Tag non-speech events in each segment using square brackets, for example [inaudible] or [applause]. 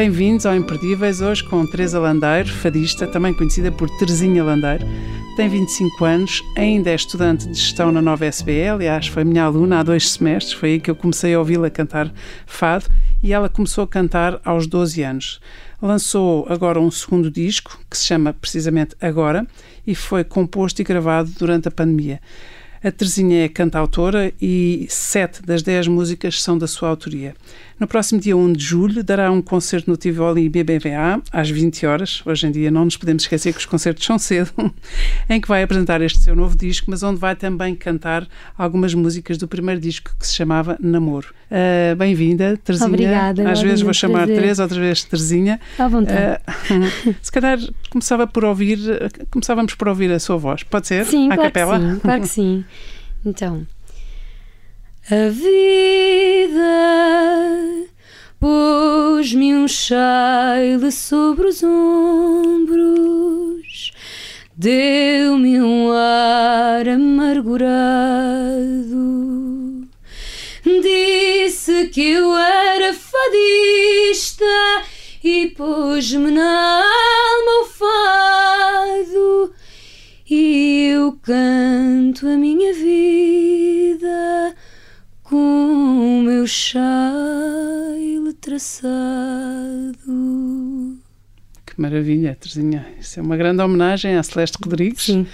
Bem-vindos ao Imperdíveis, hoje com Teresa Landeiro, fadista, também conhecida por Terezinha Landeiro. Tem 25 anos, ainda é estudante de gestão na nova SBE, aliás, foi minha aluna há dois semestres, foi aí que eu comecei a ouvi-la cantar fado e ela começou a cantar aos 12 anos. Lançou agora um segundo disco, que se chama precisamente Agora, e foi composto e gravado durante a pandemia. A Terezinha é cantautora e sete das dez músicas são da sua autoria. No próximo dia 1 de julho dará um concerto no Tivoli BBVA às 20 horas. Hoje em dia não nos podemos esquecer que os concertos são cedo, [laughs] em que vai apresentar este seu novo disco, mas onde vai também cantar algumas músicas do primeiro disco que se chamava Namoro. Uh, Bem-vinda, Terezinha. Obrigada. Às vezes vou chamar prazer. Teresa, outras vezes Terezinha. À vontade. Uh, [laughs] se calhar começava por ouvir, começávamos por ouvir a sua voz. Pode ser? Sim, à claro capela? que sim. Claro que [laughs] sim. Então. A vida pôs-me um cheile sobre os ombros, deu-me um ar amargurado, disse que eu era fadista e pôs-me na alma o fado. E eu canto a minha vida chale traçado. Que maravilha, Terezinha. Isso é uma grande homenagem à Celeste Rodrigues. Sim.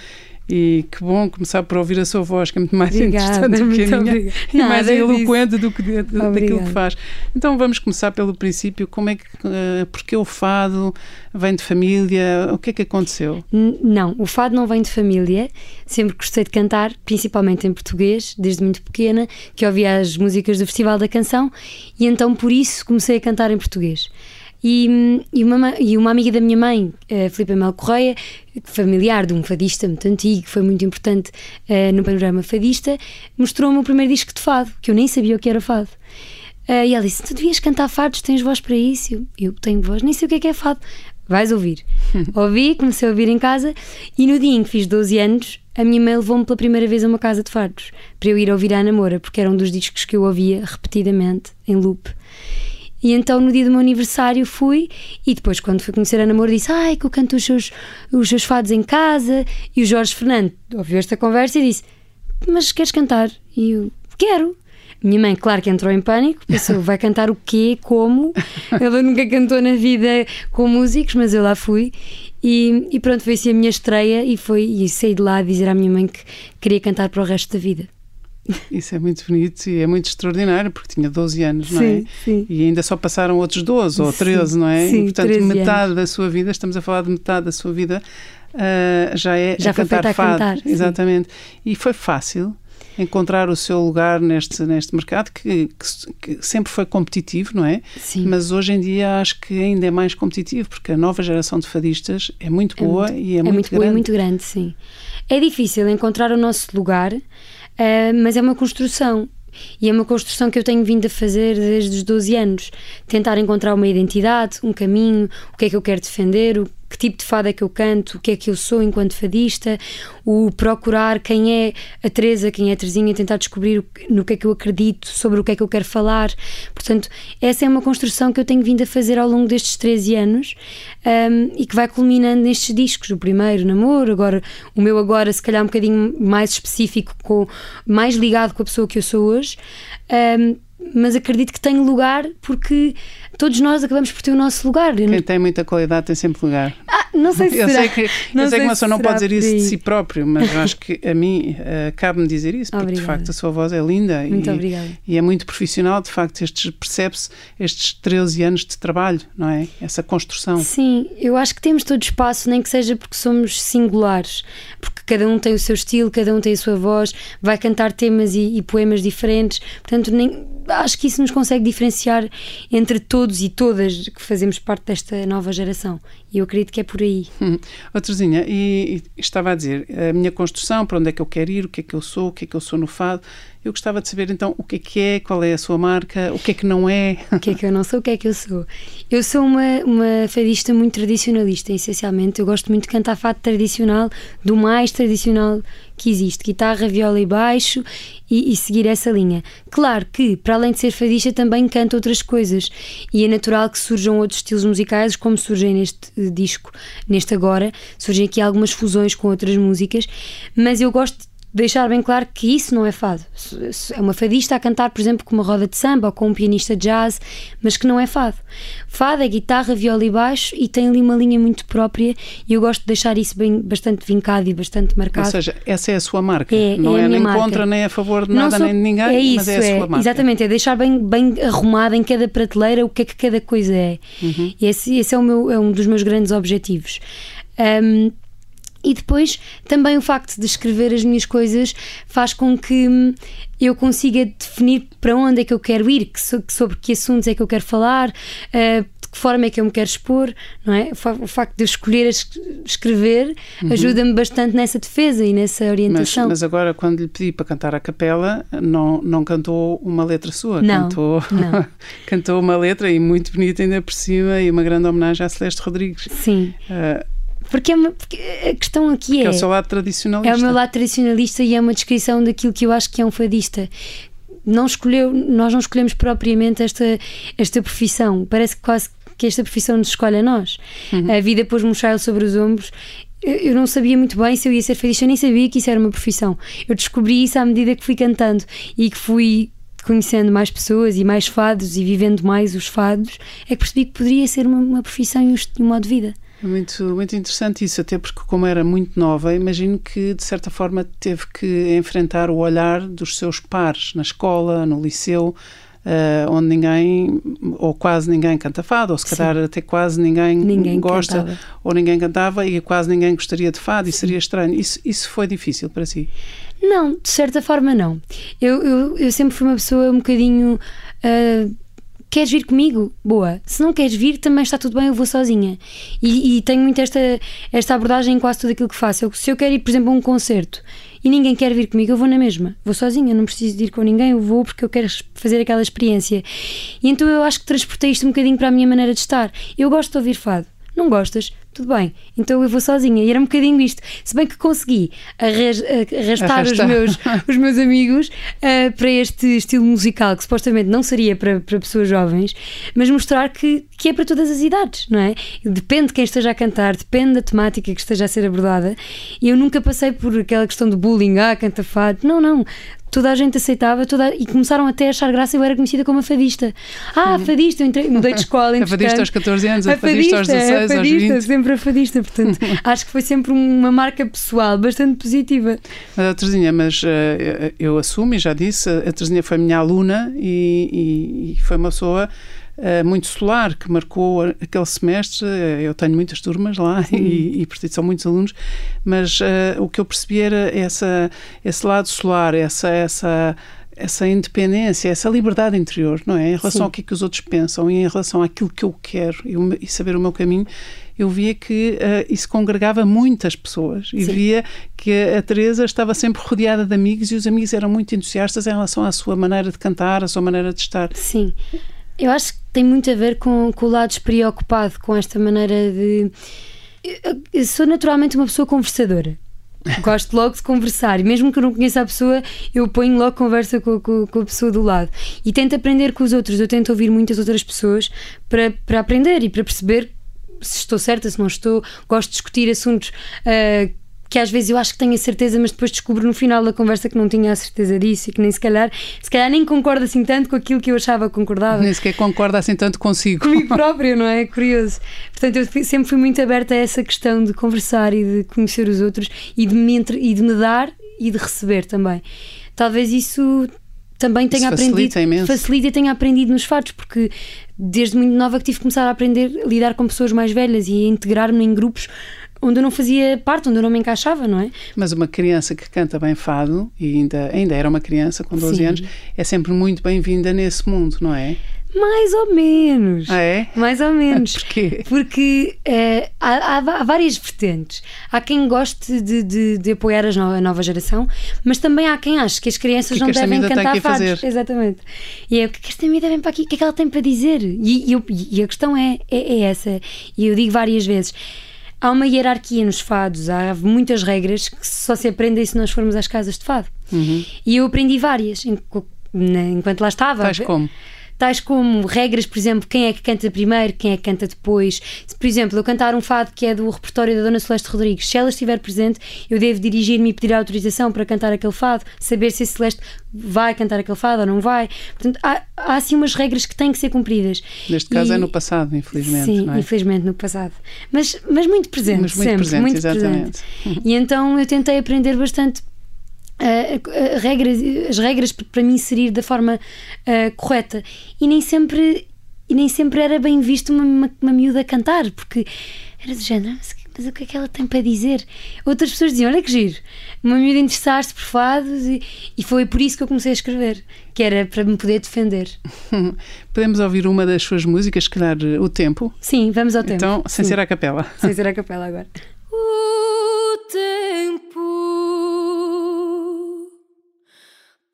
E que bom começar por ouvir a sua voz, que é muito mais Obrigada, interessante do que a minha obrigada. e mais Nada eloquente do que de, de, daquilo que faz. Então vamos começar pelo princípio. Como é que, uh, porque o fado vem de família? O que é que aconteceu? Não, o fado não vem de família. Sempre gostei de cantar, principalmente em português, desde muito pequena, que ouvia as músicas do Festival da Canção e então por isso comecei a cantar em português. E, e, uma, ma- e uma amiga da minha mãe, a Filipe Mel Correia, familiar de um fadista muito antigo, que foi muito importante eh, no panorama fadista, mostrou-me o primeiro disco de fado, que eu nem sabia o que era fado. Eh, e ela disse: Tu devias cantar fados, tens voz para isso. Eu, eu tenho voz, nem sei o que é que é fado. Vais ouvir. [laughs] Ouvi, comecei a ouvir em casa e no dia em que fiz 12 anos, a minha mãe levou-me pela primeira vez a uma casa de fados para eu ir ouvir a Namora, porque era um dos discos que eu ouvia repetidamente, em loop. E então no dia do meu aniversário fui e depois quando fui conhecer a Namor disse ai que eu canto os seus, os seus fados em casa e o Jorge Fernando ouviu esta conversa e disse mas queres cantar? E eu quero minha mãe, claro que entrou em pânico, pensou, vai cantar o quê, como? [laughs] Ela nunca cantou na vida com músicos, mas eu lá fui. E, e pronto, foi assim a minha estreia e, foi, e saí de lá a dizer à minha mãe que queria cantar para o resto da vida. Isso é muito bonito e é muito extraordinário, porque tinha 12 anos, não é? Sim, sim. E ainda só passaram outros 12 ou Sim, 13, não é? sim, e, portanto, 13 metade anos. da sua vida, estamos a falar de metade da sua vida, ah, já é Já a cantar a fado. cantar, sim. Exatamente. E foi fácil encontrar o seu lugar neste, neste mercado que, que- que sempre foi competitivo, não é? Sim. Mas hoje em dia acho que ainda é mais competitivo, porque a nova geração de fadistas é muito boa e é, muito, boa grande. e muito grande, sim. É difícil encontrar o nosso lugar, eh, mas é uma construção. E é uma construção que eu tenho vindo a fazer desde os 12 anos. Tentar encontrar uma identidade, um caminho, o que é que eu quero defender, que tipo de fado é que eu canto, o que é que eu sou enquanto fadista, o procurar quem é a Teresa, quem é a Terezinha, tentar descobrir no que é que eu acredito, sobre o que é que eu quero falar. Portanto, essa é uma construção que eu tenho vindo a fazer ao longo destes 13 anos um, e que vai culminando nestes discos. O primeiro, Namoro, agora o meu agora, se calhar um bocadinho mais específico, com, mais ligado com a pessoa que eu sou hoje. Um, mas acredito que tenho lugar porque todos nós acabamos por ter o nosso lugar. Eu não- Quem tem muita qualidade tem sempre lugar. Ah, não sei [laughs] se Eu será. sei que, eu Não sei sei que uma pessoa não pode dizer isso de si próprio, mas eu [laughs] acho que a mim eh, cabe-me dizer isso, porque de Obrigada. facto a sua voz é linda Muito e, obrigada. e é muito profissional. De facto, estes percebe-se estes 13 anos de trabalho, não é? Essa construção. Sim, eu acho que temos todo espaço, nem que seja porque somos singulares, porque cada um tem o seu estilo, cada um tem a sua voz, vai cantar temas e, e poemas diferentes, portanto, nem, acho que isso nos consegue diferenciar entre todos e todas que fazemos parte desta nova geração. E eu acredito que é por aí. Hum. Ó, Terezinha, e, e estava a dizer, a minha construção, para onde é que eu quero ir, o que é que eu sou, o que é que eu sou no fado. Eu gostava de saber então o que é que é, qual é a sua marca, o que é que não é. [laughs] O que é que eu não sou, o que é que eu sou? Eu sou uma, uma fadista muito tradicionalista, essencialmente. Eu gosto muito de cantar fado tradicional, do mais tradicional que existe, guitarra, viola e baixo, e, e, seguir essa linha. Claro que, para além de ser fadista, também canto outras coisas, e é natural que surjam outros estilos musicais, como surgem neste disco, neste agora, surgem aqui algumas fusões com outras músicas, mas eu gosto deixar bem claro que isso não é fado. É uma fadista a cantar, por exemplo, com uma roda de samba ou com um pianista de jazz, mas que não é fado. Fado é guitarra, viola e baixo e tem ali uma linha muito própria e eu gosto de deixar isso bem, bastante vincado e bastante marcado. Ou seja, essa é a sua marca. É, não é, é nem marca. contra nem a favor de nada sou, nem de ninguém, é isso, mas é a sua marca. Exatamente, é deixar bem, bem arrumada em cada prateleira o que é que cada coisa é. Uhum. E esse, esse é, o meu, é um dos meus grandes objetivos. Um, e depois também o facto de escrever as minhas coisas faz com que hum, eu consiga definir para onde é que eu quero ir, que sobre que assuntos é que eu quero falar, uh, de que forma é que eu me quero expor, não é? O facto de eu escolher escrever uhum. ajuda-me bastante nessa defesa e nessa orientação. Mas, mas, agora, quando lhe pedi para cantar a capela, não, não cantou uma letra sua, não, cantou, não. [laughs] cantou uma letra e muito bonita ainda por cima e uma grande homenagem à Celeste Rodrigues. Sim. Uh, porque, é uma, porque a questão aqui é. é o seu lado tradicionalista. É o meu lado tradicionalista e é uma descrição daquilo que eu acho que é um fadista. Não escolheu, nós não escolhemos propriamente esta, esta profissão. Parece que quase que esta profissão nos escolhe a nós. Uhum. A vida pôs-me um chile sobre os ombros. Eu não sabia muito bem se eu ia ser fadista, eu nem sabia que isso era uma profissão. Eu descobri isso à medida que fui cantando e que fui conhecendo mais pessoas e mais fados e vivendo mais os fados, é que percebi que poderia ser uma, uma profissão e um, um modo de vida. Muito, muito interessante isso, até porque, como era muito nova, imagino que de certa forma teve que enfrentar o olhar dos seus pares na escola, no liceu, uh, onde ninguém, ou quase ninguém canta fado, ou se calhar Sim. até quase ninguém, ninguém gosta, cantava. ou ninguém cantava e quase ninguém gostaria de fado, Sim. e seria estranho. Isso, isso foi difícil para si? Não, de certa forma não. Eu, eu, eu sempre fui uma pessoa um bocadinho. Uh, queres vir comigo? Boa. Se não queres vir, também está tudo bem, eu vou sozinha. E, e tenho muito esta, esta abordagem em quase tudo aquilo que faço. Eu, se eu quero ir, por exemplo, a um concerto e ninguém quer vir comigo, eu vou na mesma. Vou sozinha, não preciso de ir com ninguém, eu vou porque eu quero fazer aquela experiência. E então eu acho que transportei isto um bocadinho para a minha maneira de estar. Eu gosto de ouvir fado. Não gostas? Tudo bem, então eu vou sozinha. E era um bocadinho isto. Se bem que consegui arrastar, os meus, [laughs] os meus amigos uh, para este estilo musical, que supostamente não seria para, para pessoas jovens, mas mostrar que, que é para todas as idades, não é? Depende de quem esteja a cantar, depende da temática que esteja a ser abordada. E eu nunca passei por aquela questão de bullying, ah, canta fado. Não, não toda a gente aceitava toda, e começaram até a achar graça. Eu era conhecida como a fadista. Ah, a fadista, eu entrei, mudei de escola. [laughs] a fadista aos 14 anos, a, a fadista, aos 16, a fadista, aos 20. Sempre a fadista. Portanto, [laughs] acho que foi sempre uma marca pessoal bastante positiva. Mas, Terezinha, mas uh, eu assumo e já disse, a Terezinha foi minha aluna e, e, e foi uma pessoa Uh, muito solar que marcou aquele semestre. Eu tenho muitas turmas lá e, e, portanto, são muitos alunos, mas uh, o que eu percebi era essa, esse lado solar, essa, essa, essa independência, essa liberdade interior, não é? Em relação Sim. ao que, é que os outros pensam e em relação àquilo que eu quero e, e saber o meu caminho eu via que uh, isso congregava muitas pessoas e Sim. via que a Teresa estava sempre rodeada de amigos e os amigos eram muito entusiastas em relação à sua maneira de cantar, à sua maneira de estar. Sim. Eu acho que tem muito a ver com, com o lado despreocupado, com esta maneira de. Eu, eu sou naturalmente uma pessoa conversadora. Gosto logo de conversar mesmo que eu não conheça a pessoa, eu ponho logo conversa com, com, com, a pessoa do lado e tento aprender com os outros. Eu tento ouvir muitas outras pessoas para, para aprender e para perceber se estou certa, se não estou. Gosto de discutir assuntos. Uh, que às vezes eu acho que tenho a certeza, mas depois descubro no final da conversa que não tinha a certeza disso e que nem se calhar, se calhar nem concorda assim tanto com aquilo que eu achava que concordava. Nem sequer concorda assim tanto consigo. Comigo [laughs] própria, não é? Curioso. Portanto, eu sempre fui muito aberta a essa questão de conversar e de conhecer os outros e de me, entre, e de me dar e de receber também. Talvez isso também tenha isso aprendido. Facilita imenso. Facilita e tenha aprendido nos fatos, porque desde muito nova que tive que começar a aprender a lidar com pessoas mais velhas e a integrar-me em grupos onde eu não fazia parte, onde eu não me encaixava, não é? Mas uma criança que canta bem fado, e ainda, ainda era uma criança com 12 Sim. anos, é sempre muito bem-vinda nesse mundo, não é? Mais ou menos. Ah, é? Mais ou menos. [laughs] Porquê? Porque uh, há, há, várias vertentes. Há quem goste de, de, de apoiar no, a nova geração, mas também há quem ache que as crianças que não que devem cantar fados. Exatamente. E é o que, que esta miúda vem para aqui? O que é que ela tem para dizer? E, e, e a questão é, é, é essa. E eu digo várias vezes. Há uma hierarquia nos fados, há muitas regras que só se aprendem se nós formos às casas de fado. Uhum. E eu aprendi várias enquanto lá estava. Tais como? Tais como regras, por exemplo, quem é que canta primeiro, quem é que canta depois. Se, por exemplo, eu cantar um fado que é do repertório da Dona Celeste Rodrigues, se ela estiver presente, eu devo dirigir-me e pedir autorização para cantar aquele fado, saber se a Celeste vai cantar aquele fado ou não vai. Portanto, há, há assim umas regras que têm que ser cumpridas. Neste caso e, é no passado, infelizmente. Sim, é? infelizmente no passado. Mas, mas muito presente, mas muito sempre. Presente, muito exatamente. presente. E então eu tentei aprender bastante uh, regras, as regras para me inserir da forma uh, correta. E nem sempre e nem sempre era bem visto uma, uma, uma miúda cantar, porque era do género, mas, mas, o que é que ela tem para dizer? Outras pessoas diziam, olha que giro, uma miúda interessar-se por fados, e, e foi por isso que eu comecei a escrever, que era para me poder defender. [laughs] Podemos ouvir uma das suas músicas, se calhar o tempo? Sim, vamos ao tempo. Então, sem Sim. ser a capela. Sem ser a capela agora. O tempo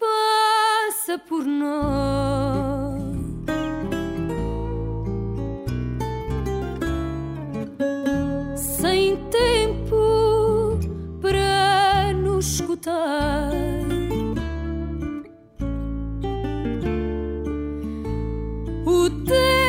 passa por nós. Sem tempo para nos escutar. O tempo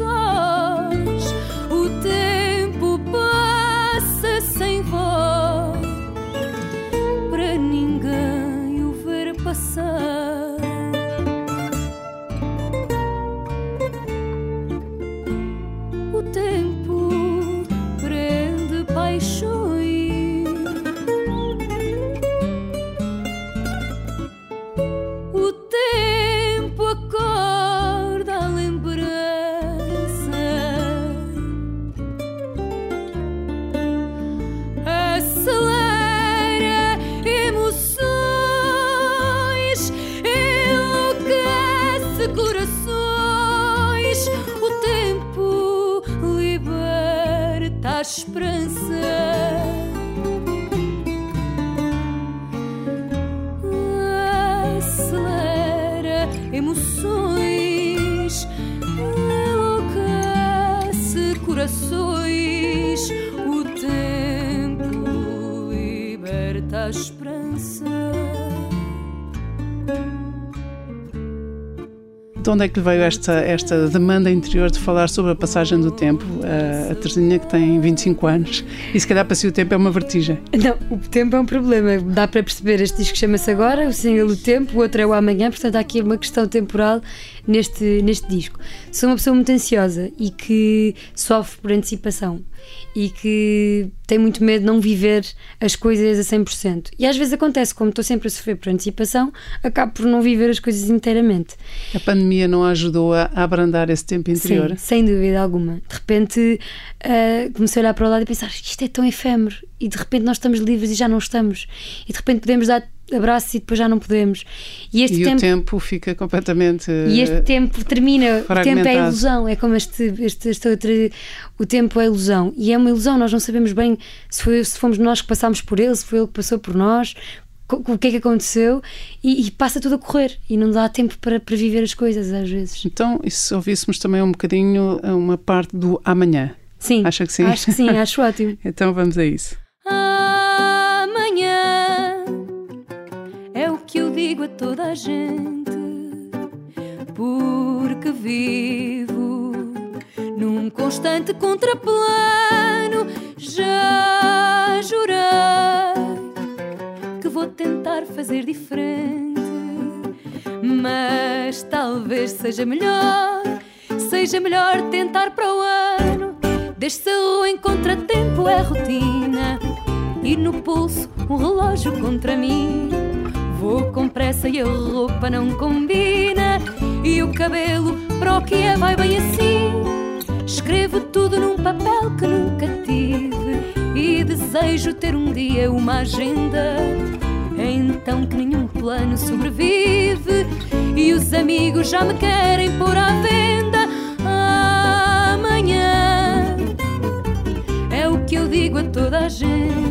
so De onde é que veio esta, esta demanda interior de falar sobre a passagem do tempo? A, a Teresinha, que tem 25 anos, e se calhar para si o tempo é uma vertigem. Não, o tempo é um problema. Dá para perceber, este disco chama-se agora, o single O Tempo, o outro é o Amanhã, portanto há aqui uma questão temporal neste, neste disco. Sou uma pessoa muito ansiosa e que sofre por antecipação e que tem muito medo de não viver as coisas a 100%. E às vezes acontece, como estou sempre a sofrer por antecipação, acabo por não viver as coisas inteiramente. A pandemia não ajudou a, abrandar esse tempo interior? Sim, sem dúvida alguma. De repente uh, comecei a olhar para o lado e pensar isto é tão efêmero e de repente nós estamos livres e já não estamos. E de repente podemos dar abraços e depois já não podemos. E, este e tempo, o tempo fica completamente. E este tempo termina. O tempo é ilusão. É como este, este, este outro. O tempo é ilusão. E é uma ilusão. Nós não sabemos bem se, foi, se fomos nós que passámos por ele, se foi ele que passou por nós. O que é que aconteceu e, e passa tudo a correr e não dá tempo para, para viver as coisas às vezes. Então, e se ouvíssemos também um bocadinho uma parte do amanhã? Sim. Acha que sim? Acho que sim, acho [laughs] ótimo. então vamos a isso. Amanhã digo a toda a gente, porque vivo num constante contraplano. Já jurei que vou tentar fazer diferente, mas talvez seja melhor, seja melhor tentar para o ano. Desde-se em contratempo é rotina e no pulso um relógio contra mim. Vou com pressa e a roupa não combina, e o cabelo para o que é vai bem assim. Escrevo tudo num papel que nunca tive e desejo ter um dia uma agenda. Então que nenhum plano sobrevive e os amigos já me querem pôr à venda. Amanhã é o que eu digo a toda a gente,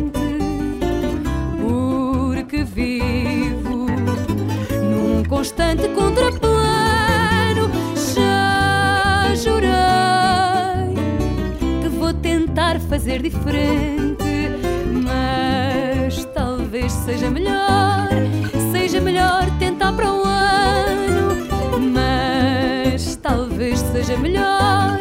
constante contraplano. Já jurei que vou tentar fazer diferente, mas talvez seja melhor, seja melhor tentar para o ano, mas talvez seja melhor,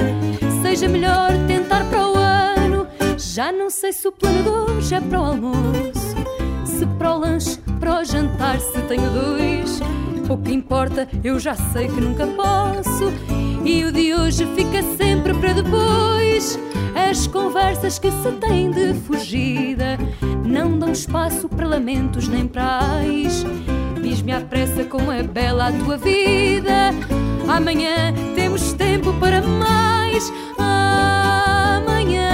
seja melhor tentar para o ano. Já não sei se o plano de hoje é para o almoço, se para o lanche, para o jantar, se tenho dois. Pouco importa, eu já sei que nunca posso. E o de hoje fica sempre para depois. As conversas que se têm de fugida não dão espaço para lamentos nem prais. Diz-me à pressa como é bela a tua vida. Amanhã temos tempo para mais. Amanhã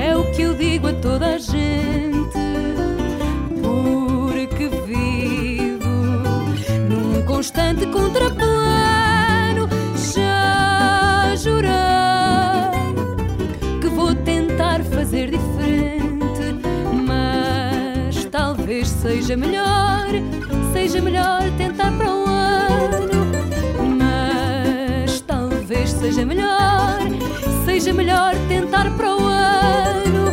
é o que eu digo a toda a gente. Constante contraplano. Já jurei que vou tentar fazer diferente, mas talvez seja melhor, seja melhor tentar para o ano. Mas talvez seja melhor, seja melhor tentar para o ano.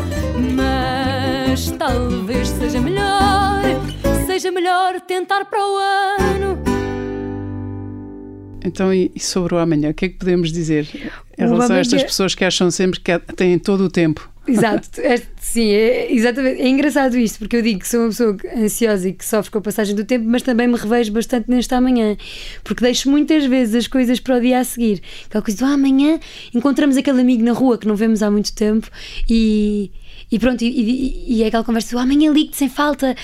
Mas talvez seja melhor, seja melhor tentar para o ano. Então, e sobre o amanhã, o que é que podemos dizer em relação a estas amanhã- pessoas que acham sempre que têm todo o tempo? Exato, [laughs] é- sim, é, exatamente. É engraçado isto, porque eu digo que sou uma pessoa ansiosa e que sofre com a passagem do tempo, mas também me revejo bastante neste amanhã, porque deixo muitas vezes as coisas para o dia a seguir. Aquela coisa do ah, amanhã encontramos aquele amigo na rua que não vemos há muito tempo e, e pronto, e, e- e é aquela conversa do "Ah, amanhã ligo-te sem falta.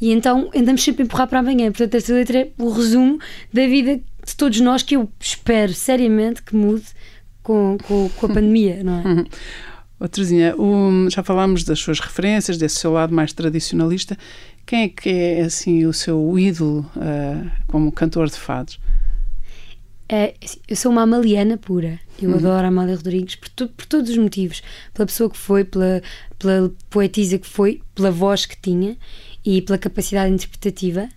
E então andamos sempre a empurrar para amanhã. Portanto, esta letra é o resumo da vida de todos nós que eu espero seriamente que mude com, com, com a pandemia, [laughs] não é? Terezinha, o- já falámos das suas referências, desse seu lado mais tradicionalista. Quem é que é assim o seu ídolo ah, como cantor de fados? É, assim, eu sou uma amaliana pura. Eu adoro a Amália Rodrigues por, to- por todos os motivos. Pela pessoa que foi, pela, pela poetisa que foi, pela voz que tinha e pela capacidade interpretativa.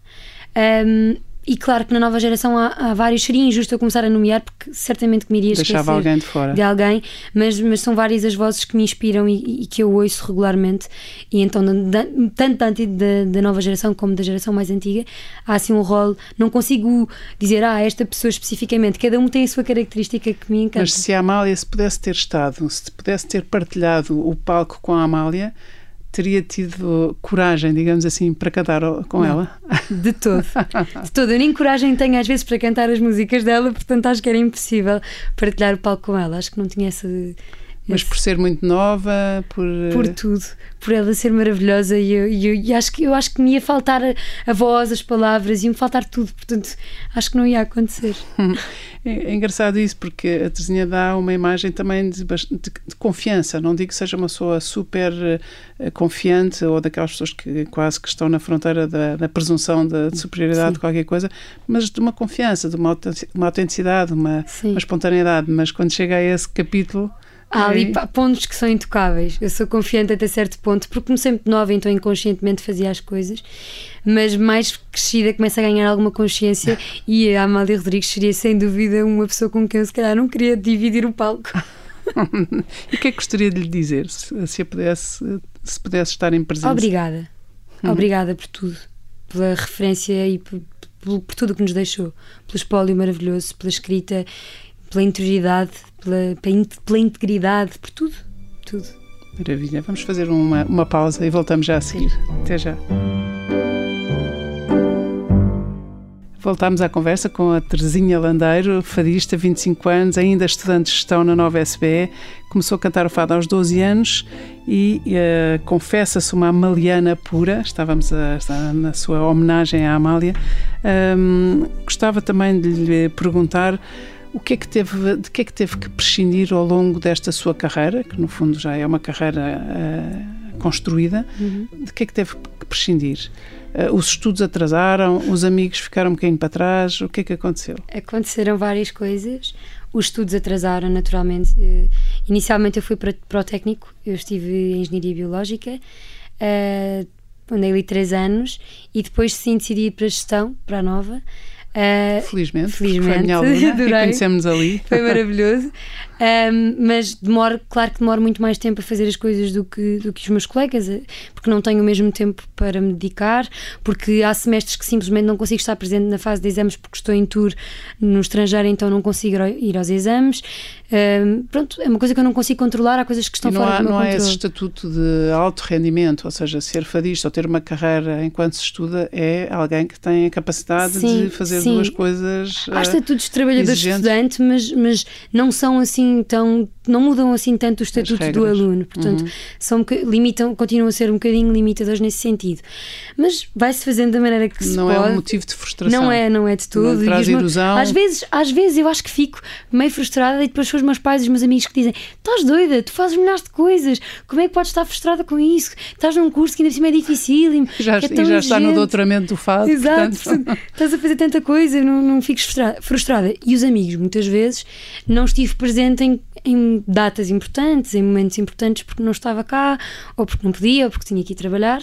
Ahm, e claro que na nova geração há, há vários. Seria injusto eu começar a nomear, porque certamente que me iria Deixava alguém de fora. de alguém, mas, mas são várias as vozes que me inspiram e, e que eu ouço regularmente. E então, da- tanto, tanto da, da nova geração como da geração mais antiga, há assim um rol. Não consigo dizer, ah, esta pessoa especificamente, cada um tem a sua característica que me encanta. Mas se a Amália se pudesse ter estado, se pudesse ter partilhado o palco com a Amália, teria tido coragem, digamos assim, para cantar com ela? De todo. De todo. Eu nem coragem tenho às vezes para cantar as músicas dela, portanto acho que era impossível partilhar o palco com ela. Acho que não tinha essa. Mas por ser muito nova, por. eh, por tudo, por ela ser maravilhosa e eu, e eu- acho que eu acho que me ia faltar a, a voz, as palavras, ia-me faltar tudo, portanto acho que não ia acontecer. [laughs] É, é engraçado isso, porque a Terezinha dá uma imagem também de, de- de confiança. Não digo que seja uma pessoa super eh, confiante ou daquelas pessoas que quase que estão na fronteira da, da presunção de, de superioridade Sim. de qualquer coisa, mas de uma confiança, de uma, autentici- uma autenticidade, uma, uma espontaneidade. Mas quando chega a esse capítulo. Há ali é- pontos que são intocáveis. Eu sou confiante até certo ponto, porque comecei muito nova, então inconscientemente fazia as coisas, mas mais crescida começa a ganhar alguma consciência [laughs] e a Amália Rodrigues seria sem dúvida uma pessoa com quem eu se calhar não queria dividir o palco. [laughs] e o que é que gostaria de lhe dizer se, se, pudesse, se pudesse estar em presença? Obrigada. Obrigada por tudo. Pela referência e por, por- por tudo o que nos deixou. Pelo espólio maravilhoso, pela escrita, pela interioridade, pela, pela in- pela integridade, por tudo. Tudo. Maravilha. Vamos fazer uma, uma pausa e voltamos já a seguir. Até já. Voltámos à conversa com a Terezinha Landeiro, fadista, 25 anos, ainda estudante de gestão na nova SBE. Começou a cantar o fado aos 12 anos e uh, confessa-se uma amaliana pura. Estávamos a, a, na sua homenagem à Amália. Um, gostava também de lhe perguntar o que é que teve, de que é que teve que prescindir ao longo desta sua carreira, que no fundo já é uma carreira uh, construída, uhum. de que é que teve que prescindir? Uh, os estudos atrasaram, os amigos ficaram um bocadinho para trás, o que é que aconteceu? Aconteceram várias coisas. Os estudos atrasaram, naturalmente. Uh, inicialmente eu fui para, para o técnico, eu estive em Engenharia Biológica, andei ali três anos e depois sim decidi ir para a gestão, para a nova. Uh, felizmente, felizmente, foi a minha aluna e [laughs] conhecemos ali. Foi maravilhoso. [laughs] Um, mas demoro, claro que demoro muito mais tempo a fazer as coisas do que, do que os meus colegas, eh, porque não tenho o mesmo tempo para me dedicar, porque há semestres que simplesmente não consigo estar presente na fase de exames porque estou em tour no estrangeiro, então não consigo ir aos exames. Um, pronto, é uma coisa que eu não consigo controlar, há coisas que estão fora há, do meu não controle. Não há esse estatuto de alto rendimento, ou seja, ser fadista ou ter uma carreira enquanto se estuda é alguém que tem a capacidade sim, de fazer sim. duas coisas. Há estatutos de trabalhador estudante, mas, mas não são assim tão não mudam assim tanto o estatuto do aluno, portanto, uhum. são, limitam, continuam a ser um bocadinho limitadores nesse sentido. Mas vai-se fazendo da maneira que se não pode. Não é um motivo de frustração. Não é, não é de tudo. Não traz ilusão. Às vezes, às vezes eu acho que fico meio frustrada e depois são os meus pais e os meus amigos que dizem: estás doida, tu fazes milhares de coisas, como é que podes estar frustrada com isso? Estás num curso que ainda por cima é difícil [laughs] já, é e já está no doutoramento do fado. Exato, portanto... estás a fazer tanta coisa, não, não fiques frustrada. E os amigos, muitas vezes, não estive presente em, em datas importantes, em momentos importantes porque não estava cá, ou porque não podia, ou porque tinha que ir trabalhar.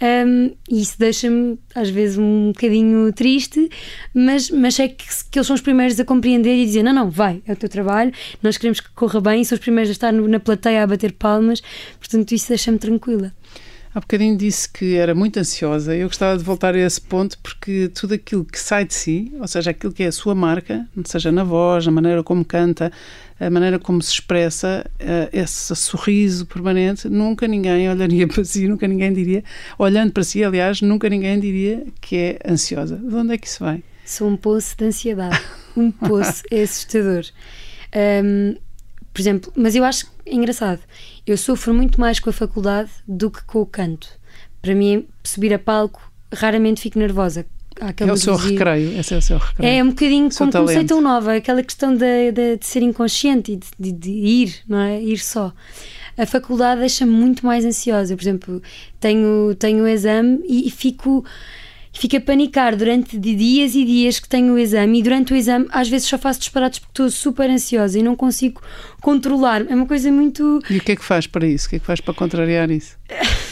Um, e isso deixa-me às vezes um bocadinho triste, mas, mas é que, que eles são os primeiros a compreender e dizer: não, não, vai, é o teu trabalho, nós queremos que corra bem, e são os primeiros a estar na plateia a bater palmas, portanto, isso deixa-me tranquila. Há bocadinho disse que era muito ansiosa. Eu gostava de voltar a esse ponto porque tudo aquilo que sai de si, ou seja, aquilo que é a sua marca, seja na voz, na maneira como canta, a maneira como se expressa, uh, esse sorriso permanente, nunca ninguém olharia [laughs] para si, nunca ninguém diria, olhando para si, aliás, nunca ninguém diria que é ansiosa. De onde é que isso vem? Sou um poço de ansiedade. Um poço. é [laughs] assustador. Um, por exemplo, mas eu acho engraçado. Eu sofro muito mais com a faculdade do que com o canto. Para mim, subir a palco, raramente fico nervosa. é o seu recreio, esse é o seu recreio. É um bocadinho como comecei tão nova, aquela questão de, de, de ser inconsciente e de, de, de, ir, não é? Ir só. A faculdade deixa-me muito mais ansiosa. Por exemplo, tenho, tenho o exame e, e fico fico a panicar durante dias e dias que tenho o exame e durante o exame às vezes só faço disparados porque estou super ansiosa e não consigo controlar. É uma coisa muito. E o que é que faz para isso? O que é que faz para contrariar isso? [laughs]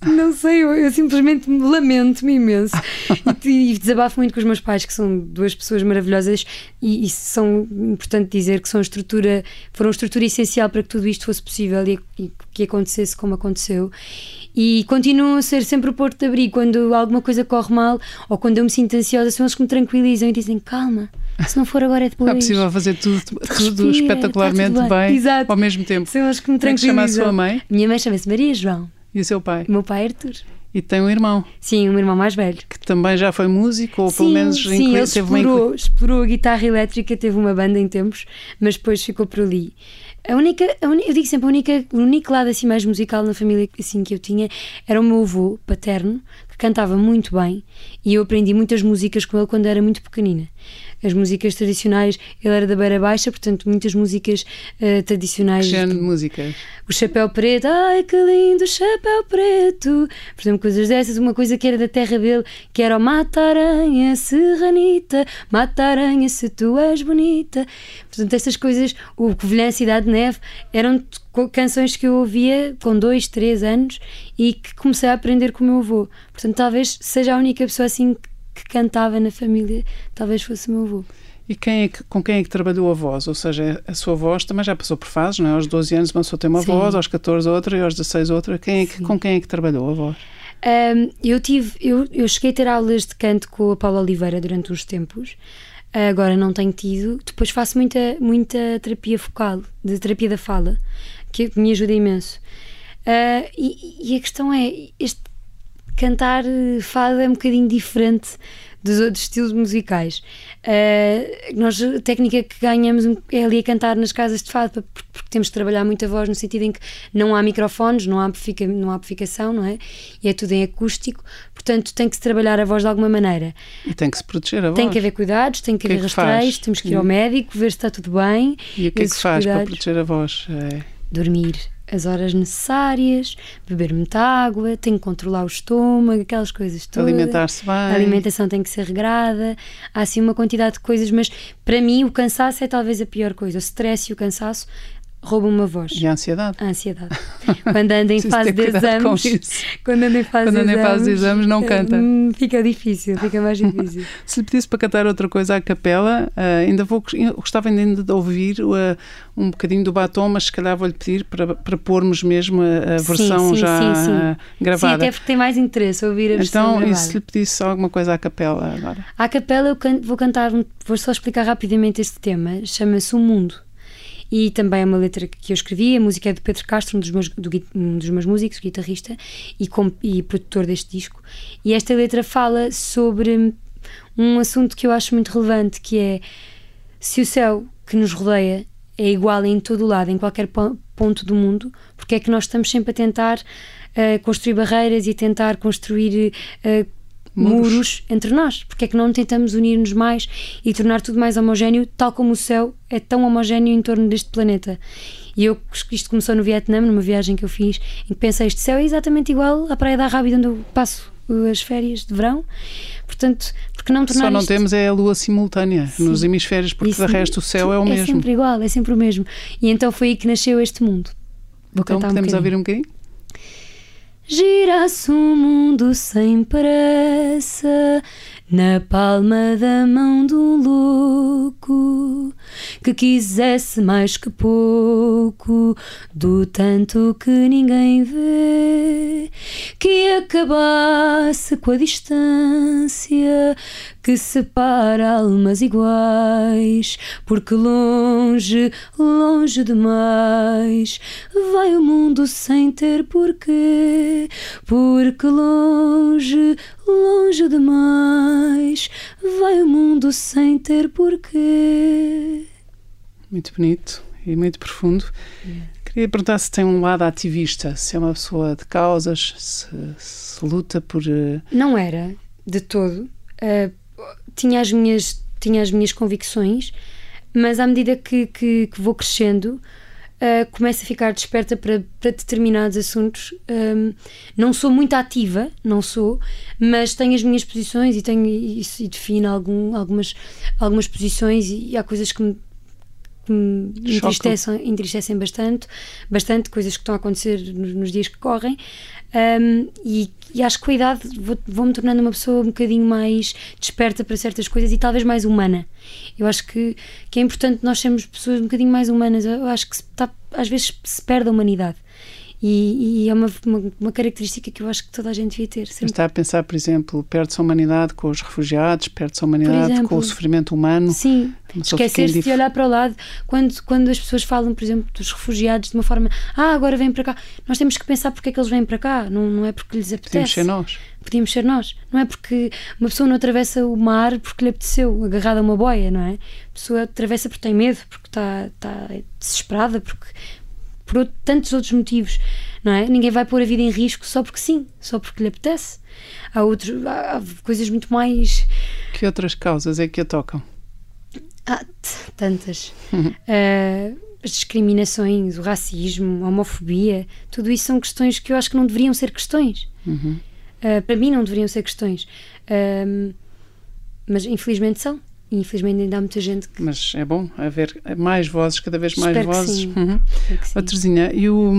Não sei, eu, eu simplesmente lamento-me imenso e, e, desabafo muito com os meus pais, que são duas pessoas maravilhosas e, e são importante dizer que são estrutura, foram estrutura essencial para que tudo isto fosse possível e, e que acontecesse como aconteceu. E continuam a ser sempre o porto de abrigo quando alguma coisa corre mal ou quando eu me sinto ansiosa, são eles que me tranquilizam e dizem calma. Se não for agora é depois. É possível fazer tudo, tudo Respira, espetacularmente tudo bem, bem ao mesmo tempo. São eles que me tranquilizam. É que chama a sua mãe? Minha mãe chama-se Maria João. E o seu pai? O meu pai é Arthur. E tem um irmão? Sim, um irmão mais velho. Que também já foi músico, ou sim, pelo menos sim, ele explorou, explorou a guitarra elétrica, teve uma banda em tempos, mas depois ficou por ali. A única, a eu digo sempre, a única, o único lado assim mais musical na família assim, que eu tinha era o meu avô paterno, que cantava muito bem, e eu aprendi muitas músicas com ele quando era muito pequenina as músicas tradicionais. Ele era da Beira Baixa, portanto, muitas músicas uh, tradicionais. Que género de música? O Chapéu Preto, ai que lindo Chapéu Preto. Por exemplo, coisas dessas. Uma coisa que era da terra dele, que era o Mata Aranha, Serranita, Mata Aranha, se tu és bonita. Portanto, essas coisas, o Covilhã Cidade de Neve, eram canções que eu ouvia com dois, três anos e que comecei a aprender com o meu avô. Portanto, talvez seja a única pessoa assim que cantava na família talvez fosse o meu avô. E quem é que, com quem é que trabalhou a voz? Ou seja, a sua voz também já passou por fases, não é? Aos 12 anos uma pessoa tem uma Sim. voz, aos 14 outra e aos 16 outra. Quem é que, com quem é que trabalhou a voz? Um, eu tive, eu, eu cheguei a ter aulas de canto com a Paula Oliveira durante uns tempos. Agora não tenho tido. Depois faço muita, muita terapia focal, de terapia da fala, que me ajuda imenso. Uh, e, e, a questão é, este cantar fado é um bocadinho diferente dos outros estilos musicais. Uh, nós, a técnica que ganhamos é ali a cantar nas casas de fado, porque, porque, temos que trabalhar muito a voz no sentido em que não há microfones, não há, amplifica, não há amplificação, não é? E é tudo em acústico, portanto tem que se trabalhar a voz de alguma maneira. E tem que se proteger a voz. Tem que haver cuidados, tem que, que haver é que rastreios, temos que ir ao médico, ver se está tudo bem. E o que é que faz cuidados. para proteger a voz? É... Dormir as horas necessárias, beber muita água, tem que controlar o estômago, aquelas coisas todas. Alimentar-se bem. A alimentação tem que ser regrada. Há assim uma quantidade de coisas, mas para mim o cansaço é talvez a pior coisa. O stress e o cansaço roubam uma voz. E a ansiedade. A ansiedade. [laughs] Quando anda em fase de exames. Quando anda em fase, de exames, não canta. Hum, fica difícil, fica mais difícil. [laughs] Se lhe pedisse para cantar outra coisa à capela, uh, ainda vou gostava ainda de ouvir uh, um bocadinho do batom, mas se calhar vou-lhe pedir para, para pormos mesmo a, versão sim, sim, já sim, gravada. Sim, até porque tem mais interesse ouvir a versão então, gravada. Então, e se lhe pedisse alguma coisa à capela agora? À capela eu vou cantar, vou só explicar rapidamente este tema, chama-se O Mundo e também é uma letra que eu escrevi. A música é do Pedro Castro, um dos meus, do, um dos meus músicos, guitarrista e, com, e produtor deste disco. E esta letra fala sobre um assunto que eu acho muito relevante, que é se o céu que nos rodeia é igual em todo o lado, em qualquer ponto do mundo, porque é que nós estamos sempre a tentar uh, construir barreiras e tentar construir uh, muros. muros. entre nós? Porque é que não tentamos unir-nos mais e tornar tudo mais homogéneo, tal como o céu é tão homogéneo em torno deste planeta? E eu, isto começou no Vietnã, numa viagem que eu fiz, em que pensei: este céu é exatamente igual à Praia da Rábida, onde eu passo as férias de verão. Portanto, porque não tornar Só não isto... temos é a lua simultânea Sim. nos hemisférios, porque Isso, de resto o céu é o é mesmo. É sempre igual, é sempre o mesmo. E então foi aí que nasceu este mundo. Vou então podemos um ouvir um bocadinho? Gira-se o mundo sem pressa na palma da mão do louco que quisesse mais que pouco do tanto que ninguém vê que acabasse com a distância que separa almas iguais, porque longe, longe demais vai o mundo sem ter porquê, porque longe, longe demais vai o mundo sem ter porquê. Muito bonito e muito profundo. Queria perguntar se tem um lado ativista, se é uma pessoa de causas, se, se luta por. Uh... Não era, de todo. Uh, tinha as minhas, tinha as minhas convicções, mas à medida que, que, que vou crescendo, uh, começo a ficar desperta para, para determinados assuntos. Um, não sou muito ativa, não sou, mas tenho as minhas posições e tenho isso e defino algum, algumas, algumas posições e, e há coisas que me me entristecem, entristecem bastante, bastante coisas que estão a acontecer nos, nos dias que correm. Um, e, e, acho que com a idade vou-me vou tornando uma pessoa um bocadinho mais desperta para certas coisas e talvez mais humana. Eu acho que, que é importante nós sermos pessoas um bocadinho mais humanas. Eu acho que se, tá, às vezes se perde a humanidade. E, e é uma, uma, uma, característica que eu acho que toda a gente devia ter. Sempre. Está a pensar, por exemplo, perde-se a humanidade com os refugiados, perde-se a humanidade exemplo, com o sofrimento humano. Sim, esquecer-se de olhar para o lado. Quando, quando as pessoas falam, por exemplo, dos refugiados de uma forma, ah, agora vêm para cá, nós temos que pensar porque é que eles vêm para cá, não, não é porque lhes apetece. Podemos ser nós. Podíamos ser nós. Não é porque uma pessoa não atravessa o mar porque lhe apeteceu, agarrada a uma boia, não é? A pessoa atravessa porque tem medo, porque está, está desesperada, porque por tantos outros motivos, não é? Ninguém vai pôr a vida em risco só porque sim, só porque lhe apetece. Há, outros, há coisas muito mais. Que outras causas é que a tocam? Há tantas. Uhum. [laughs] Uh, as discriminações, o racismo, a homofobia, tudo isso são questões que eu acho que não deveriam ser questões. Uhum. Uh, para mim, não deveriam ser questões. Uh, mas infelizmente são. Infelizmente ainda há muita gente que... Mas é bom haver mais vozes, cada vez mais Espero vozes. Que sim. Uhum. Oh, Terezinha, e o,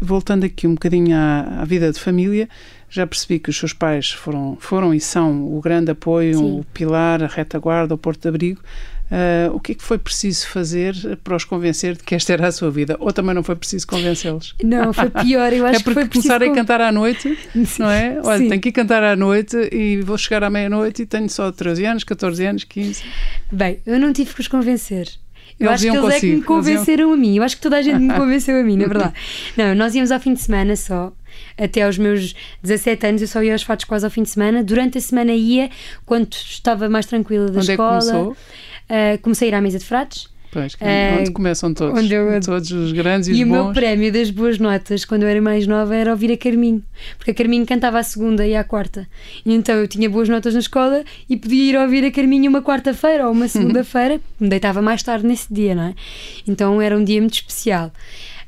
voltando aqui um bocadinho à, à, vida de família, já percebi que os seus pais foram, foram e são o grande apoio, sim. o pilar, a retaguarda, o porto de abrigo. Uh, o que é que foi preciso fazer para os convencer de que esta era a sua vida? Ou também não foi preciso convencê-los? Não, foi pior. Eu [laughs] acho é porque que foi começar a cantar à noite, [laughs] Sim. não é? Olha, Sim. tenho que ir cantar à noite e vou chegar à meia-noite e tenho só 13 anos, 14 anos, 15. Bem, eu não tive que os convencer. Eu eles acho que eles consigo. é que me convenceram iam... a mim. Eu acho que toda a gente me [laughs] convenceu a mim, na verdade. Não, nós íamos ao fim de semana só. Até aos meus 17 anos eu só ia aos fatos quase ao fim de semana. Durante a semana ia, quando estava mais tranquila da Onde escola. é que começou? Uh, comecei a ir à mesa de frates. Pois, é onde começam todos. onde eu- Todos os grandes e, E os o meu bons. prémio das boas notas, quando eu era mais nova, era ouvir a Carminho. Porque a Carminho cantava à segunda e à quarta. E então eu tinha boas notas na escola e podia ir ouvir a Carminho uma quarta-feira ou uma [laughs] segunda-feira. Me deitava mais tarde nesse dia, não é? Então era um dia muito especial.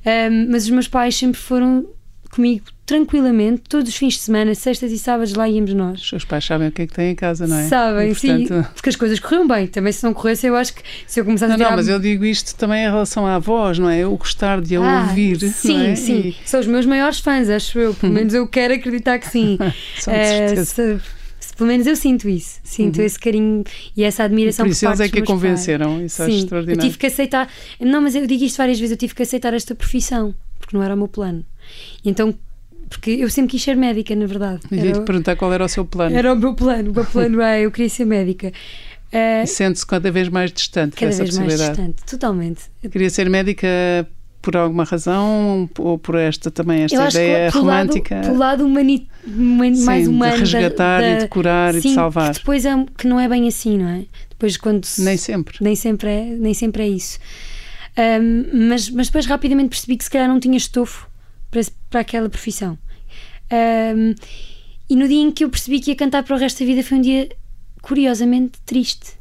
Ahm, mas os meus pais sempre foram comigo tranquilamente, todos os fins de semana, sextas e sábados, lá íamos nós. Os seus pais sabem o que é que têm em casa, não é? Sabem, E, sim, portanto- porque as coisas corriam bem. Também se não corresse, eu acho que se eu começasse Não, a não, tirar mas eu digo isto também em relação à voz, não é? Eu gostar de a Ah, ouvir, Sim, não é? sim. São os meus maiores fãs, acho eu. Pelo menos eu quero acreditar que sim. E, [laughs] são de Eh, certeza. se- pelo menos eu sinto isso. Sinto esse carinho e essa admiração Por isso eles parte é dos que a meus pais. convenceram. Isso é Sim, eu extraordinário. tive que aceitar. Não, mas eu digo isto várias vezes. Eu tive que aceitar esta profissão porque não era o meu plano. E então, porque eu sempre quis ser médica, na verdade. E ia-te Era, perguntar qual era o seu plano. era o meu plano. O meu plano é eu queria ser médica. [laughs] E sente-se cada vez mais distante cada dessa vez mais possibilidade. distante, totalmente. Queria ser médica por alguma razão ou por esta também, esta ideia que romântica? lado, pelo lado humani, humani- Sim, mais de humano da- resgatar e da- de curar e de Sim, salvar. que depois é que não é bem assim, não é? Depois quando se- Nem sempre. nem sempre é, nem sempre é isso. Ahm, mas, mas depois rapidamente percebi que se calhar não tinha estofo para, para aquela profissão. Ahm, e no dia em que eu percebi que ia cantar para o resto da vida foi um dia curiosamente triste.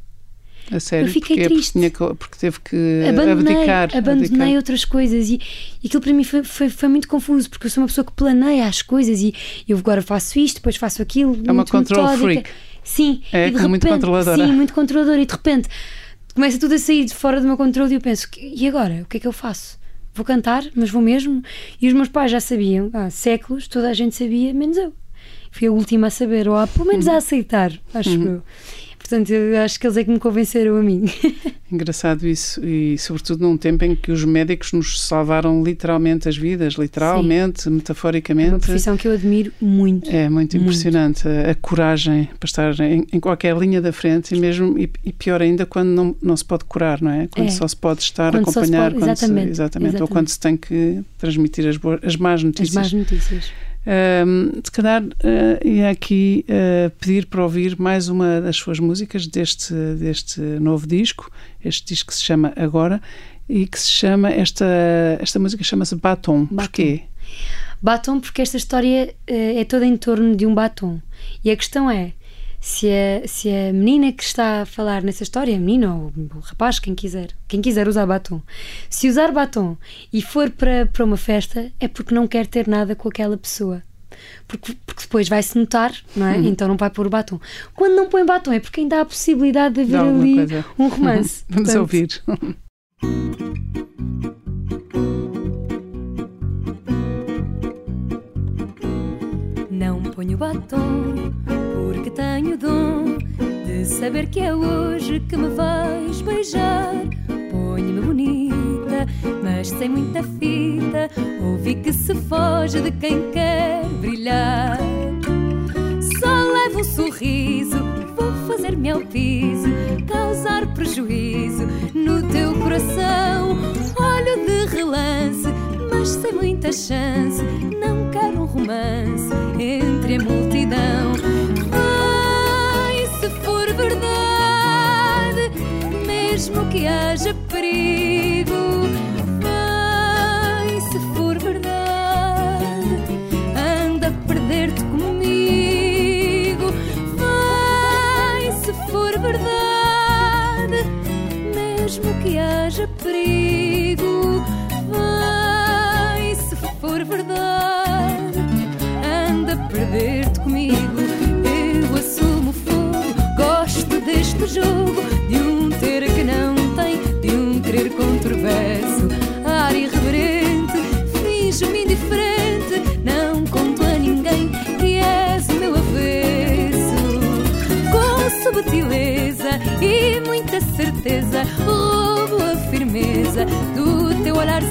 A sério. Eu fiquei porque, porque triste. tinha que- porque teve que abandonei, abdicar. abandonei abdicar. outras coisas e, e aquilo para mim foi, foi, foi muito confuso porque eu sou uma pessoa que planeia as coisas e eu agora faço isto, depois faço aquilo. É uma muito control metódica. freak. Sim, É, e de muito repente, controladora. Sim, muito controladora e de repente começa tudo a sair de fora do meu controle e eu penso, "Que- e agora? O que é que eu faço? Vou cantar, mas vou mesmo? E os meus pais já sabiam, há séculos, toda a gente sabia, menos eu. Fui a última a saber, ou a, pelo menos Uhum. a aceitar, acho eu. Portanto, eu acho que eles é que me convenceram a mim. [laughs] Engraçado isso, e sobretudo num tempo em que os médicos nos salvaram literalmente as vidas, literalmente, É uma metaforicamente. profissão que eu admiro muito. É muito Muito. impressionante a, a coragem para estar em, em qualquer linha da frente e mesmo e, e pior ainda quando não, não se pode curar, não é? Quando É. só se pode estar Quando a só se acompanhar, pode- quando se- exatamente, exatamente, ou exatamente. quando se tem que transmitir as, boas, as más As notícias. más notícias. Ahm, se calhar uh, ia aqui uh, pedir para ouvir mais uma das suas músicas deste, deste novo disco, este disco que se chama Agora e que se chama, esta, esta música chama-se Batom. Batom. Porquê? Batom, porque esta história eh, é toda em torno de um batom. E a questão é: se a, se a menina que está a falar nessa história, a menina ou o rapaz, quem quiser, quem quiser usar batom, se usar batom e for para, para uma festa, é porque não quer ter nada com aquela pessoa. Porque, porque depois vai-se notar, não é? Então não vai pôr o batom. Quando não põe batom é porque ainda há a possibilidade de haver ali coisa. um romance. [laughs] Vamos Portanto, ouvir. Não ponho batom porque tenho dom de saber que é hoje que me vais beijar. Ponho-me bonita, mas sem muita fita. Ouvi que se foge de quem quer brilhar. Só levo um sorriso, vou fazer-me ao piso, causar prejuízo no teu coração. Olho de relance, mas sem muita chance. Não quero um romance entre a multidão. Ai, se for verdade, mesmo que haja perigo. Ai, se for verdade, anda a perder-te comigo. Vai, se for verdade, mesmo que haja perigo. Verdade, anda a perder-te comigo. Eu assumo fogo, gosto deste jogo, de um ter que não tem, de um querer controverso. Ar irreverente, finjo-me indiferente, não conto a ninguém que és o meu avesso. Com subtileza e muita certeza, roubo a firmeza do teu olhar.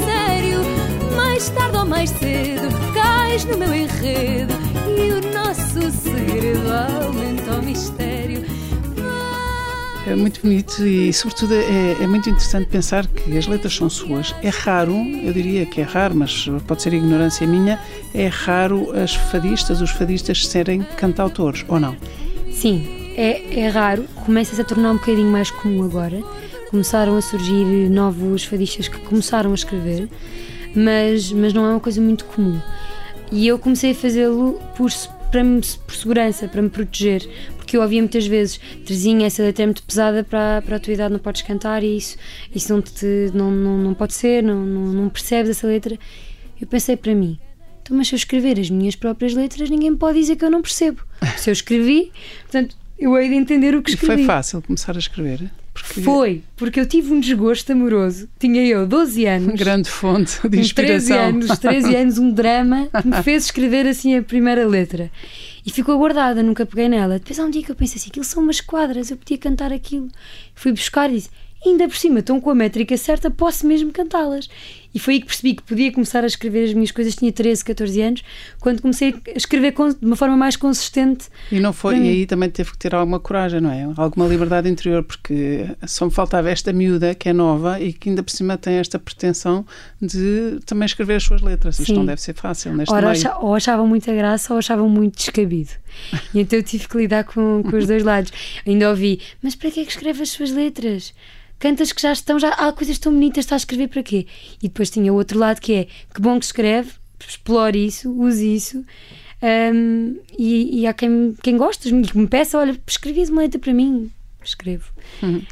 Mais tarde ou mais cedo, cais no meu enredo e o nosso segredo aumenta o mistério. É muito bonito e, sobretudo, é, é, muito interessante pensar que as letras são suas. É raro, eu diria que é raro, mas pode ser ignorância minha, é raro as fadistas, os fadistas serem cantautores, ou não? Sim, é, é raro. Começa-se a tornar um bocadinho mais comum agora. Começaram a surgir novos fadistas que começaram a escrever, mas, mas não é uma coisa muito comum. E eu comecei a fazê-lo por, para me, por segurança, para me proteger, porque eu ouvia muitas vezes Terezinha, essa letra é muito pesada para, para a tua idade, não podes cantar e isso, isso não, te, não, não, não pode ser, não, não, não percebes essa letra. Eu pensei para mim, então, mas se eu escrever as minhas próprias letras, ninguém pode dizer que eu não percebo. Se eu escrevi, portanto, eu hei de entender o que escrevi. E foi fácil começar a escrever? Porque... Foi, porque eu tive um desgosto amoroso. Tinha eu 12 [laughs] anos. Grande fonte de inspiração. 13 anos, 13 anos, um drama que me fez escrever assim a primeira letra. E ficou guardada, nunca peguei nela. Depois há um dia que eu pensei assim: aquilo são umas quadras, eu podia cantar aquilo. Fui buscar e disse: ainda por cima estão com a métrica certa, posso mesmo cantá-las. E foi aí que percebi que podia começar a escrever as minhas coisas, tinha 13, 14 anos, quando comecei a escrever de uma forma mais consistente. E não foi, e aí também teve que ter alguma coragem, não é? Alguma liberdade interior, porque só me faltava esta miúda que é nova e que ainda por cima tem esta pretensão de também escrever as suas letras. Isto Sim. não deve ser fácil neste Ora, meio. Ou achavam muita graça ou achavam muito descabido. E então eu tive que lidar com, com os dois lados. Ainda ouvi, mas para que é que escreve as suas letras? cantas que já estão, já há coisas tão bonitas, está a escrever para quê? E depois tinha o outro lado que é que bom que escreve, explore isso, use isso. Um, e, e, há quem, quem gosta, que me peça, olha, escrevi uma letra para mim, escrevo. Uhum.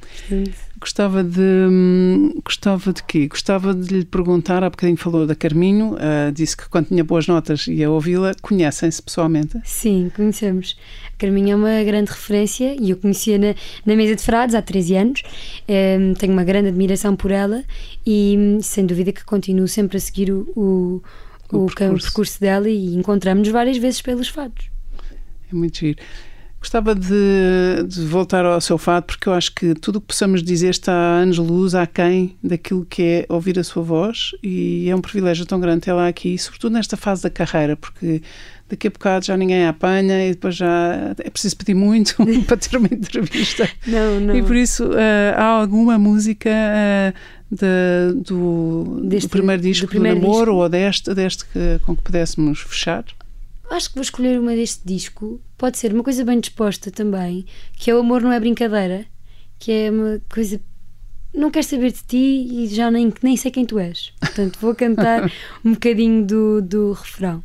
Gostava de hum, gostava de quê? Gostava de lhe perguntar, há bocadinho falou da Carminho, uh, disse que quando tinha boas notas ia ouvi-la, conhecem-se pessoalmente? Sim, conhecemos. A Carminho é uma grande referência e eu conhecia na, na mesa de frades há 13 anos, um, tenho uma grande admiração por ela e sem dúvida que continuo sempre a seguir o, o, o, o percurso. percurso dela e encontramos-nos várias vezes pelos fados. É muito giro. Gostava de, de, voltar ao seu fado, porque eu acho que tudo o que possamos dizer está a anos-luz aquém daquilo que é ouvir a sua voz e é um privilégio tão grande tê-la aqui, sobretudo nesta fase da carreira, porque daqui a bocado já ninguém a apanha e depois já é preciso pedir muito [laughs] para ter uma entrevista. Não, não. E por isso, uh, há alguma música uh, de, do, deste, do, primeiro disco do, primeiro do namoro disco. ou deste, deste que, com que pudéssemos fechar? Acho que vou escolher uma deste disco. Pode ser uma coisa bem disposta também, que é o amor não é brincadeira, que é uma coisa não quero saber de ti e já nem, nem sei quem tu és. Portanto, vou cantar [laughs] um bocadinho do, do refrão.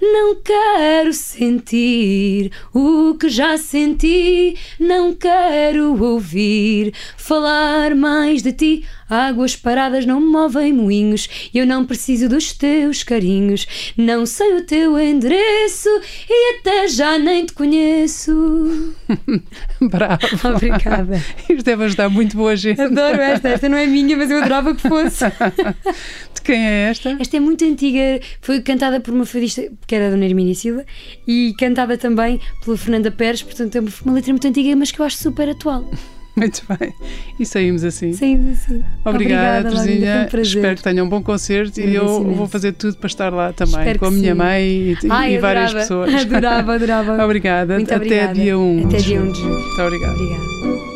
Não quero sentir o que já senti, não quero ouvir falar mais de ti. Águas paradas não movem moinhos, eu não preciso dos teus carinhos. Não sei o teu endereço e até já nem te conheço. [laughs] Bravo. Obrigada. [laughs] Isto deve ajudar muito boa gente. Adoro esta. Esta não é minha, mas eu adorava que fosse. [laughs] De quem é esta? Esta é muito antiga. Foi cantada por uma fadista que era a Dona Hermínia Silva e cantada também pela Fernanda Pérez. Portanto, é uma letra muito antiga, mas que eu acho super atual. [laughs] Muito bem. E saímos assim. Saímos assim. Obrigada, Terezinha. Um Espero que tenham um bom concerto e eu vou fazer tudo para estar lá também, Espero com a minha sim. mãe e, Ai, e várias pessoas. [laughs] Adorava, adorava. [laughs] obrigada. Muito Até obrigada. dia 1. Até dia 1 de julho. Muito obrigada. Obrigada.